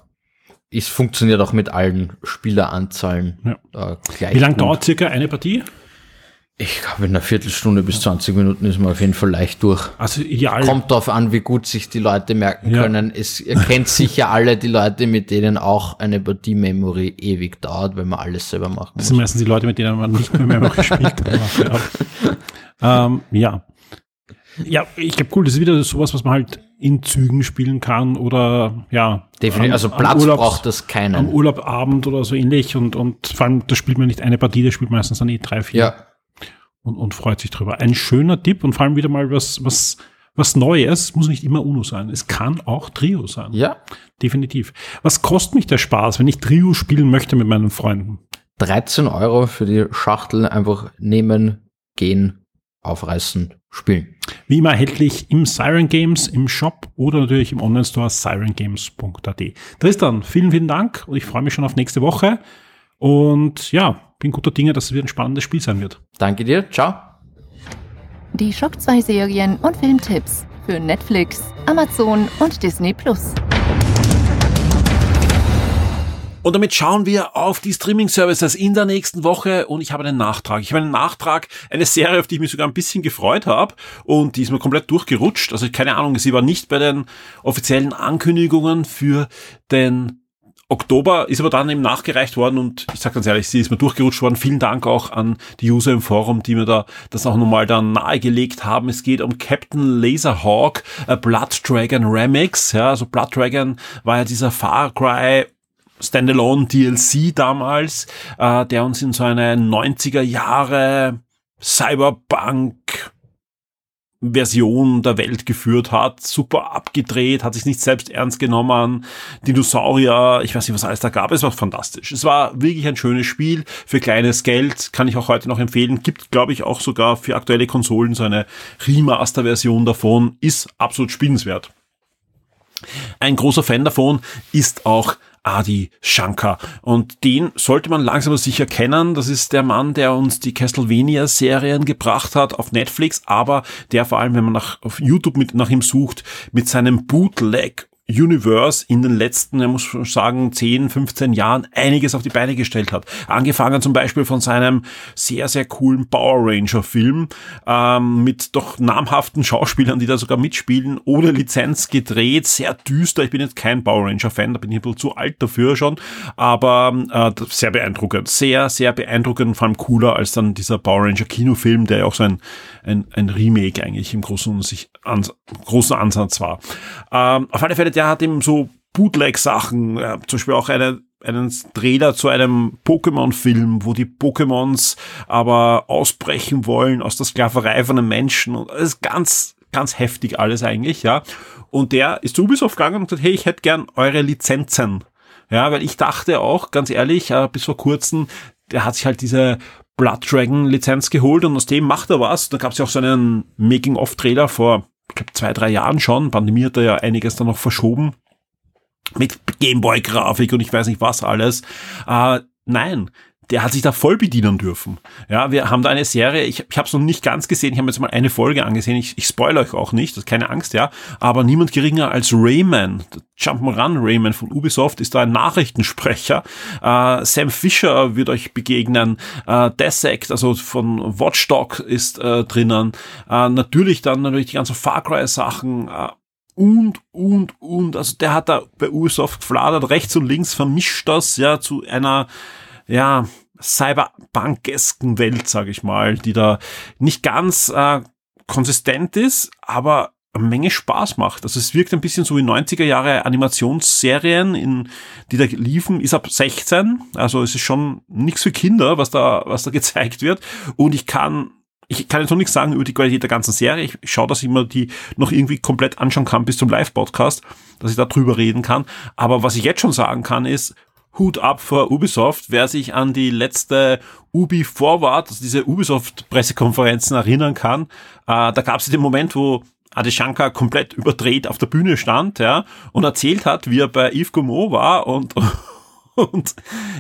S3: es funktioniert auch mit allen Spieleranzahlen
S8: Ja.
S3: äh, gleich.
S8: Wie lange dauert circa eine Partie?
S3: Ich glaube, in einer Viertelstunde bis 20 Minuten ist man auf jeden Fall leicht durch.
S8: Also ideal.
S3: Kommt drauf an, wie gut sich die Leute merken
S8: Ja.
S3: können. Es, ihr kennt sicher alle die Leute, mit denen auch eine Partie-Memory ewig dauert, wenn man alles selber machen
S8: Das
S3: muss.
S8: sind meistens die Leute, mit denen man nicht mehr, gespielt hat. Ja. Ähm, ja. Ja, ich glaube, cool, das ist wieder sowas, was man halt in Zügen spielen kann oder ja.
S3: Definitiv.
S8: am-
S3: Also
S8: am
S3: Platz
S8: Urlaubs-
S3: braucht das
S8: Am
S3: keinen.
S8: Urlaubabend oder so ähnlich und, und vor allem, da spielt man nicht eine Partie, da spielt meistens dann eh drei, vier
S3: Ja,
S8: und, und freut sich drüber. Ein schöner Tipp und vor allem wieder mal was, was, was Neues, muss nicht immer UNO sein. Es kann auch Trio sein.
S3: ja.
S8: Definitiv. Was kostet mich der Spaß, wenn ich Trio spielen möchte mit meinen Freunden?
S3: 13 Euro für die Schachtel einfach nehmen, gehen, aufreißen, spielen.
S8: Wie immer erhältlich im Siren Games im Shop oder natürlich im Online-Store sirengames.at. Tristan, vielen, vielen Dank und ich freue mich schon auf nächste Woche. Und ja, bin guter Dinge, dass es wieder ein spannendes Spiel sein wird.
S3: Danke dir. Ciao.
S7: Die Shock 2 Serien und Filmtipps für Netflix, Amazon und Disney Plus.
S8: Und damit schauen wir auf die Streaming-Services in der nächsten Woche und ich habe einen Nachtrag. Ich habe einen Nachtrag, eine Serie, auf die ich mich sogar ein bisschen gefreut habe und die ist mir komplett durchgerutscht. Also keine Ahnung, sie war nicht bei den offiziellen Ankündigungen für den Oktober, ist aber dann eben nachgereicht worden und ich sage ganz ehrlich, sie ist mir durchgerutscht worden. Vielen Dank auch an die User im Forum, die mir da das auch nochmal dann nahegelegt haben. Es geht um Captain Laserhawk, a Blood Dragon Remix. Ja, also Blood Dragon war ja dieser Far Cry Standalone DLC damals, äh, der uns in so eine 90er Jahre Cyberpunk Version der Welt geführt hat, super abgedreht, hat sich nicht selbst ernst genommen, Dinosaurier, ich weiß nicht, was alles da gab, es war fantastisch. Es war wirklich ein schönes Spiel. Für kleines Geld, kann ich auch heute noch empfehlen, gibt, glaube ich, auch sogar für aktuelle Konsolen so eine Remaster-Version davon, ist absolut spielenswert. Ein großer Fan davon ist auch Adi Shankar. Und den sollte man langsam aber sicher kennen. Das ist der Mann, der uns die Castlevania-Serien gebracht hat auf Netflix, aber der vor allem, wenn man nach, auf YouTube mit, nach ihm sucht, mit seinem Bootleg Universe in den letzten, ich muss sagen, 10, 15 Jahren einiges auf die Beine gestellt hat. Angefangen zum Beispiel von seinem sehr, sehr coolen Power Ranger Film ähm, mit doch namhaften Schauspielern, die da sogar mitspielen, ohne Lizenz gedreht, sehr düster. Ich bin jetzt kein Power Ranger Fan, da bin ich ein bisschen zu alt dafür schon, aber äh, sehr beeindruckend. Sehr, sehr beeindruckend, vor allem cooler als dann dieser Power Ranger Kinofilm, der ja auch so ein, ein, ein Remake eigentlich im großen, sich ans, großen Ansatz war. Ähm, auf alle Fälle, der hat eben so Bootleg-Sachen, äh, zum Beispiel auch eine, einen Trailer zu einem Pokémon-Film, wo die Pokémons aber ausbrechen wollen aus der Sklaverei von einem Menschen. Und das ist ganz, ganz heftig alles eigentlich, ja. Und der ist zu Ubisoft gegangen und gesagt, hey, ich hätte gern eure Lizenzen Ja, weil ich dachte auch, ganz ehrlich, äh, bis vor kurzem, der hat sich halt diese Blood Dragon Lizenz geholt und aus dem macht er was. Da gab es ja auch so einen Making-of-Trailer vor, ich glaube, zwei, drei Jahren schon. Pandemie hat er ja einiges dann noch verschoben. Mit Gameboy-Grafik und ich weiß nicht was alles. Äh, nein, der hat sich da voll bedienen dürfen. Ja, wir haben da eine Serie, ich, ich habe es noch nicht ganz gesehen, ich habe jetzt mal eine Folge angesehen, ich, ich spoilere euch auch nicht, das ist keine Angst, ja, aber niemand geringer als Rayman, Jump'n'Run Rayman von Ubisoft ist da ein Nachrichtensprecher. Äh, Sam Fisher wird euch begegnen, äh, Dissect, also von Watchdog ist äh, drinnen, äh, natürlich dann natürlich die ganzen Far Cry Sachen, äh, und, und, und, also der hat da bei Ubisoft gefladert, rechts und links vermischt das, ja, zu einer, ja, cyberpunkesken Welt, sage ich mal, die da nicht ganz äh, konsistent ist, aber eine Menge Spaß macht. Also es wirkt ein bisschen so wie 90er Jahre Animationsserien, in, die da liefen, ist ab 16. Also es ist schon nichts für Kinder, was da, was da gezeigt wird. Und ich kann, ich kann jetzt noch nichts sagen über die Qualität der ganzen Serie. Ich schaue, dass ich mir die noch irgendwie komplett anschauen kann bis zum Live-Podcast, dass ich da drüber reden kann. Aber was ich jetzt schon sagen kann, ist, Hut ab vor Ubisoft. Wer sich an die letzte Ubi Forward, also diese Ubisoft-Pressekonferenzen erinnern kann, äh, da gab es den Moment, wo Adeshanka komplett überdreht auf der Bühne stand, ja, und erzählt hat, wie er bei Yves Gomo war und, und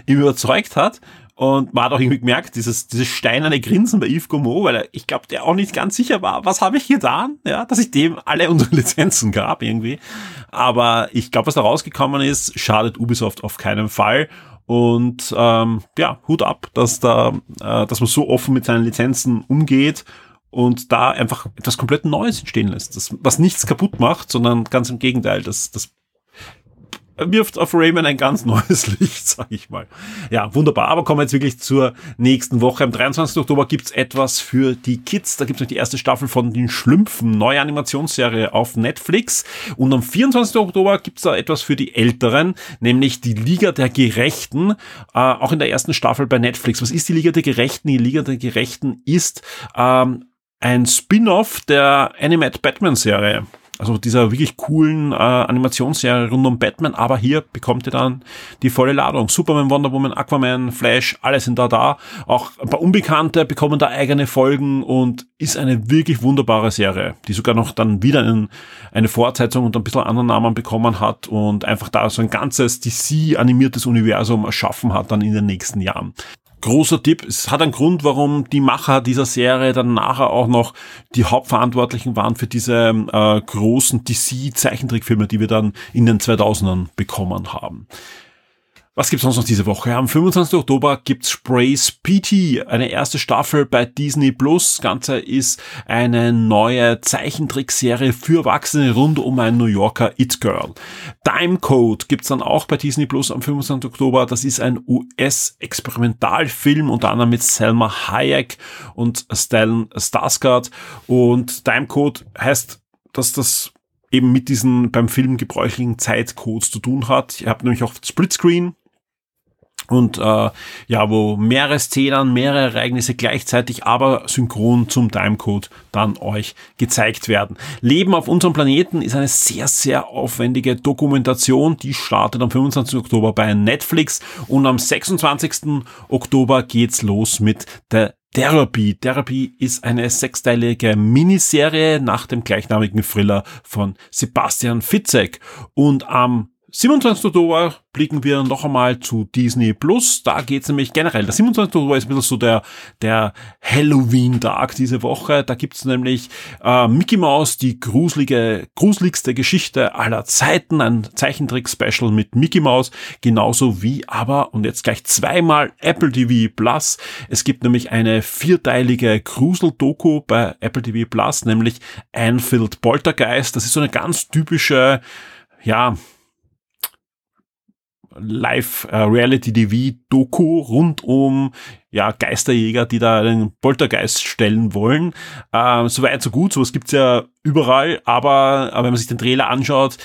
S8: ihm überzeugt hat. Und man hat auch irgendwie gemerkt, dieses, dieses steinerne Grinsen bei Yves Gomo, weil er, ich glaube, der auch nicht ganz sicher war, was habe ich getan, ja, dass ich dem alle unsere Lizenzen gab irgendwie. Aber ich glaube, was da rausgekommen ist, schadet Ubisoft auf keinen Fall. Und ähm, ja, Hut ab, dass da, äh, dass man so offen mit seinen Lizenzen umgeht und da einfach etwas komplett Neues entstehen lässt, das, was nichts kaputt macht, sondern ganz im Gegenteil, das, das wirft auf Rayman ein ganz neues Licht, sag ich mal. Ja, wunderbar. Aber kommen wir jetzt wirklich zur nächsten Woche. Am 23. Oktober gibt's etwas für die Kids. Da gibt's noch die erste Staffel von den Schlümpfen, neue Animationsserie auf Netflix. Und am 24. Oktober gibt's da etwas für die Älteren, nämlich die Liga der Gerechten, äh, auch in der ersten Staffel bei Netflix. Was ist die Liga der Gerechten? Die Liga der Gerechten ist ähm, ein Spin-off der Animated Batman Serie. Also dieser wirklich coolen äh, Animationsserie rund um Batman, aber hier bekommt ihr dann die volle Ladung. Superman, Wonder Woman, Aquaman, Flash, alle sind da da. Auch ein paar Unbekannte bekommen da eigene Folgen und ist eine wirklich wunderbare Serie, die sogar noch dann wieder in, eine Fortsetzung und ein bisschen anderen Namen bekommen hat und einfach da so ein ganzes DC-animiertes Universum erschaffen hat dann in den nächsten Jahren großer Tipp. Es hat einen Grund, warum die Macher dieser Serie dann nachher auch noch die Hauptverantwortlichen waren für diese äh, großen DC-Zeichentrickfilme, die wir dann in den 2000ern bekommen haben. Was gibt's sonst noch diese Woche? Am 25. Oktober gibt's Sprays PT, eine erste Staffel bei Disney Plus. Das Ganze ist eine neue Zeichentrickserie für Erwachsene rund um ein New Yorker It Girl. Time Code gibt's dann auch bei Disney Plus am 25. Oktober. Das ist ein US-Experimentalfilm, unter anderem mit Selma Hayek und Stellan Skarsgård. Und Time Code heißt, dass das eben mit diesen beim Film gebräuchlichen Zeitcodes zu tun hat. Ihr habt nämlich auch Splitscreen, und äh, ja, wo mehrere Szenen, mehrere Ereignisse gleichzeitig, aber synchron zum Timecode dann euch gezeigt werden. Leben auf unserem Planeten ist eine sehr, sehr aufwendige Dokumentation. Die startet am 25. Oktober bei Netflix und am 26. Oktober geht's los mit der Therapy. Therapy ist eine sechsteilige Miniserie nach dem gleichnamigen Thriller von Sebastian Fitzek. Und am 27. Oktober blicken wir noch einmal zu Disney Plus. Da geht's nämlich generell. Der 27. Oktober ist ein bisschen so der, der Halloween-Tag diese Woche. Da gibt's nämlich äh, Mickey Mouse, die gruselige, gruseligste Geschichte aller Zeiten. Ein Zeichentrick-Special mit Mickey Mouse. Genauso wie aber, und jetzt gleich zweimal Apple TV Plus. Es gibt nämlich eine vierteilige Grusel-Doku bei Apple TV Plus, nämlich Anfield Poltergeist. Das ist so eine ganz typische, ja, Live-Reality-TV-Doku rund um ja, Geisterjäger, die da einen Poltergeist stellen wollen. Ähm, so weit, so gut, sowas gibt's ja überall, aber, aber wenn man sich den Trailer anschaut,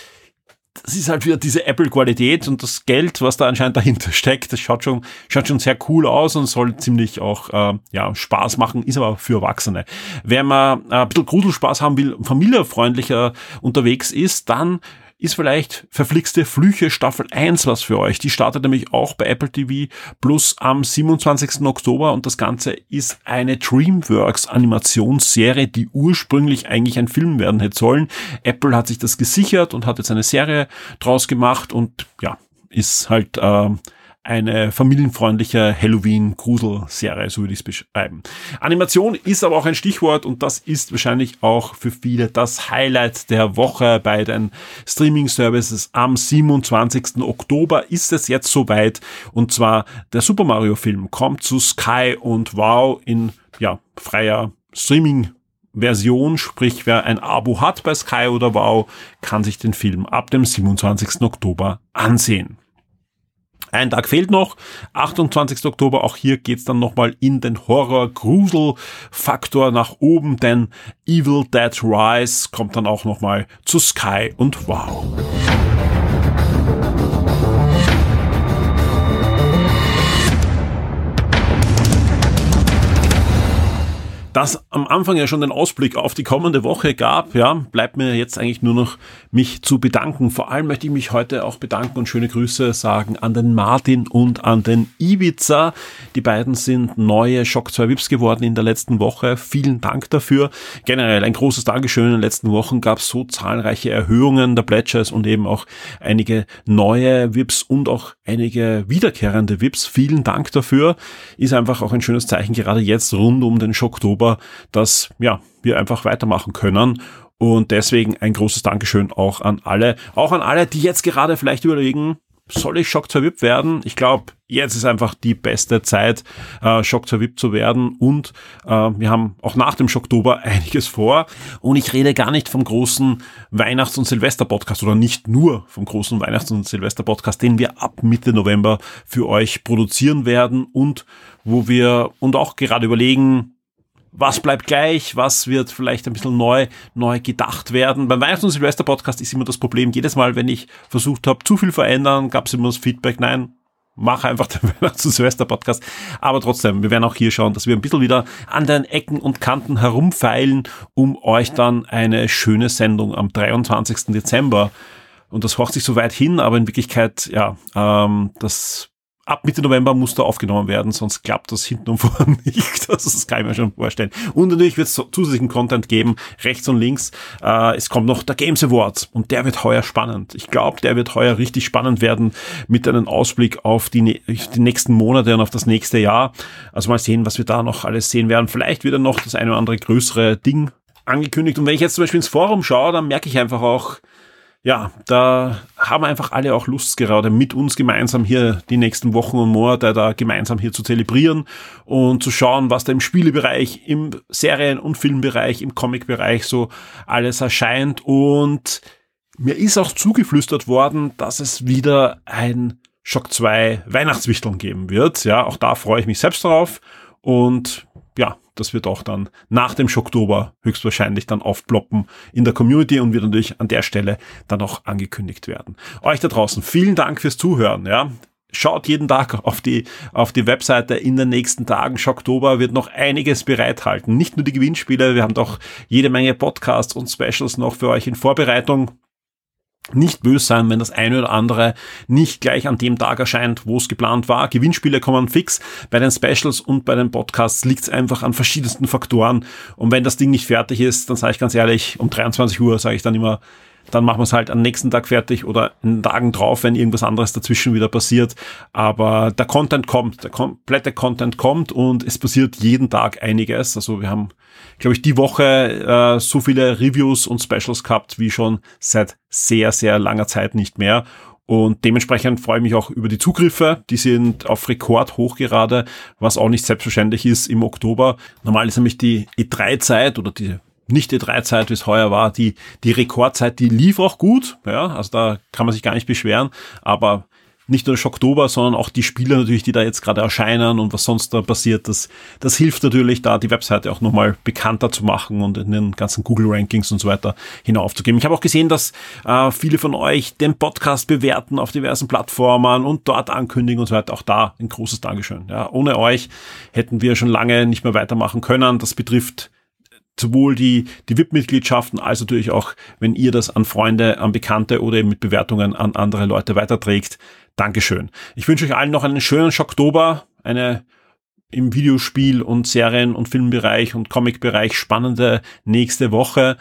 S8: das ist halt wieder diese Apple-Qualität und das Geld, was da anscheinend dahinter steckt, das schaut schon, schaut schon sehr cool aus und soll ziemlich auch äh, ja, Spaß machen, ist aber für Erwachsene. Wenn man äh, ein bisschen Gruselspaß haben will, familienfreundlicher unterwegs ist, dann ist vielleicht verflixte Flüche Staffel 1 was für euch. Die startet nämlich auch bei Apple TV Plus am 27. Oktober und das Ganze ist eine DreamWorks Animationsserie, die ursprünglich eigentlich ein Film werden hätte sollen. Apple hat sich das gesichert und hat jetzt eine Serie draus gemacht und ja, ist halt äh, eine familienfreundliche Halloween-Grusel-Serie, so würde ich es beschreiben. Animation ist aber auch ein Stichwort und das ist wahrscheinlich auch für viele das Highlight der Woche bei den Streaming-Services. Am 27. Oktober ist es jetzt soweit und zwar der Super Mario-Film kommt zu Sky und Wow in ja, freier Streaming Version, sprich wer ein Abo hat bei Sky oder Wow, kann sich den Film ab dem 27. Oktober ansehen. Ein Tag fehlt noch, 28. Oktober, auch hier geht's dann nochmal in den Horror-Grusel-Faktor nach oben, denn Evil Dead Rise kommt dann auch nochmal zu Sky und Wow. Das am Anfang ja schon den Ausblick auf die kommende Woche gab, ja, bleibt mir jetzt eigentlich nur noch mich zu bedanken. Vor allem möchte ich mich heute auch bedanken und schöne Grüße sagen an den Martin und an den Ibiza. Die beiden sind neue Shock 2 Vips geworden in der letzten Woche. Vielen Dank dafür. Generell ein großes Dankeschön. In den letzten Wochen gab es so zahlreiche Erhöhungen der Pledges und eben auch einige neue Vips und auch einige wiederkehrende Vips. Vielen Dank dafür. Ist einfach auch ein schönes Zeichen gerade jetzt rund um den Schocktober aber dass ja, wir einfach weitermachen können. Und deswegen ein großes Dankeschön auch an alle, auch an alle, die jetzt gerade vielleicht überlegen, soll ich Shock 2 VIP werden? Ich glaube, jetzt ist einfach die beste Zeit, äh, Shock 2 VIP zu werden. Und äh, wir haben auch nach dem Schocktober einiges vor. Und ich rede gar nicht vom großen Weihnachts- und Silvester-Podcast oder nicht nur vom großen Weihnachts- und Silvester-Podcast, den wir ab Mitte November für euch produzieren werden und wo wir und auch gerade überlegen, was bleibt gleich, was wird vielleicht ein bisschen neu, neu gedacht werden. Beim Weihnachts- und Silvester-Podcast ist immer das Problem, jedes Mal, wenn ich versucht habe, zu viel verändern, gab es immer das Feedback, nein, mach einfach den Weihnachts- und Silvester-Podcast. Aber trotzdem, wir werden auch hier schauen, dass wir ein bisschen wieder an den Ecken und Kanten herumfeilen, um euch dann eine schöne Sendung am 23. Dezember und das horcht sich so weit hin, aber in Wirklichkeit, ja, ähm, das ab Mitte November muss da aufgenommen werden, sonst klappt das hinten und vorne nicht. Das kann ich mir schon vorstellen. Und natürlich wird es zusätzlichen Content geben, rechts und links. Äh, es kommt noch der Games Awards und der wird heuer spannend. Ich glaube, der wird heuer richtig spannend werden mit einem Ausblick auf die, die nächsten Monate und auf das nächste Jahr. Also mal sehen, was wir da noch alles sehen werden. Vielleicht wieder noch das eine oder andere größere Ding angekündigt. Und wenn ich jetzt zum Beispiel ins Forum schaue, dann merke ich einfach auch, ja, da haben einfach alle auch Lust gerade mit uns gemeinsam hier die nächsten Wochen und Monate da gemeinsam hier zu zelebrieren und zu schauen, was da im Spielebereich, im Serien- und Filmbereich, im Comicbereich so alles erscheint. Und mir ist auch zugeflüstert worden, dass es wieder ein Shock 2 Weihnachtswichteln geben wird. Ja, auch da freue ich mich selbst drauf. Und ja, das wird auch dann nach dem Schocktober höchstwahrscheinlich dann aufploppen in der Community und wird natürlich an der Stelle dann auch angekündigt werden. Euch da draußen, vielen Dank fürs Zuhören, ja. Schaut jeden Tag auf die, auf die Webseite in den nächsten Tagen. Schocktober wird noch einiges bereithalten. Nicht nur die Gewinnspiele, wir haben doch jede Menge Podcasts und Specials noch für euch in Vorbereitung nicht böse sein, wenn das eine oder andere nicht gleich an dem Tag erscheint, wo es geplant war. Gewinnspiele kommen fix. Bei den Specials und bei den Podcasts liegt es einfach an verschiedensten Faktoren. Und wenn das Ding nicht fertig ist, dann sage ich ganz ehrlich, um 23 Uhr sage ich dann immer, dann machen wir es halt am nächsten Tag fertig oder in Tagen drauf, wenn irgendwas anderes dazwischen wieder passiert. Aber der Content kommt, der komplette Content kommt und es passiert jeden Tag einiges. Also wir haben, glaube ich, die Woche äh, so viele Reviews und Specials gehabt wie schon seit sehr, sehr langer Zeit nicht mehr. Und dementsprechend freue ich mich auch über die Zugriffe. Die sind auf Rekord hoch gerade, was auch nicht selbstverständlich ist im Oktober. Normal ist nämlich die E3-Zeit oder die nicht die Drei-Zeit, wie es heuer war, die, die Rekordzeit, die lief auch gut, ja, also da kann man sich gar nicht beschweren, aber nicht nur der Oktober, sondern auch die Spiele natürlich, die da jetzt gerade erscheinen und was sonst da passiert, das, das hilft natürlich da, die Webseite auch nochmal bekannter zu machen und in den ganzen Google-Rankings und so weiter hinaufzugeben. Ich habe auch gesehen, dass äh, viele von euch den Podcast bewerten auf diversen Plattformen und dort ankündigen und so weiter. Auch da ein großes Dankeschön. Ja, ohne euch hätten wir schon lange nicht mehr weitermachen können. Das betrifft sowohl die, die VIP-Mitgliedschaften als natürlich auch, wenn ihr das an Freunde, an Bekannte oder eben mit Bewertungen an andere Leute weiterträgt. Dankeschön. Ich wünsche euch allen noch einen schönen Schocktober, eine im Videospiel- und Serien- und Filmbereich und Comicbereich spannende nächste Woche.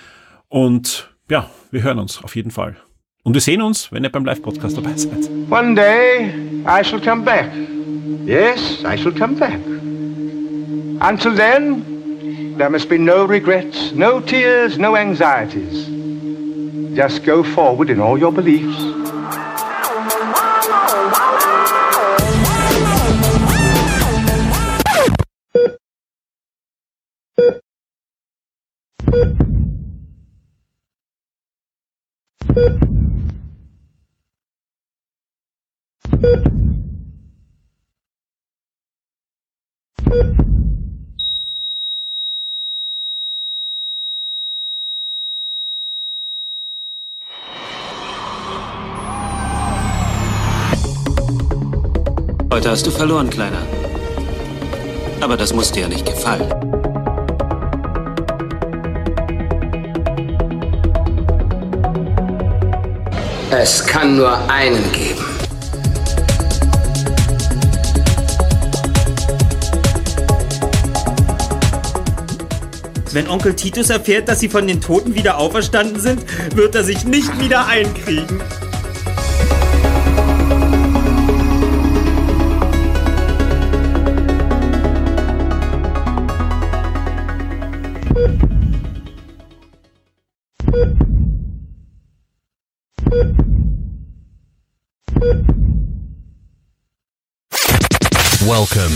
S8: Und ja, wir hören uns auf jeden Fall. Und wir sehen uns, wenn ihr beim Live-Podcast dabei seid.
S1: One day I shall come back. Yes, I shall come back. Until then, there must be no regrets, no tears, no anxieties. Just go forward in all your beliefs.
S2: Heute hast du verloren, Kleiner. Aber das muss dir ja nicht gefallen.
S9: Es kann nur einen geben.
S4: Wenn Onkel Titus erfährt, dass sie von den Toten wieder auferstanden sind, wird er sich nicht wieder einkriegen.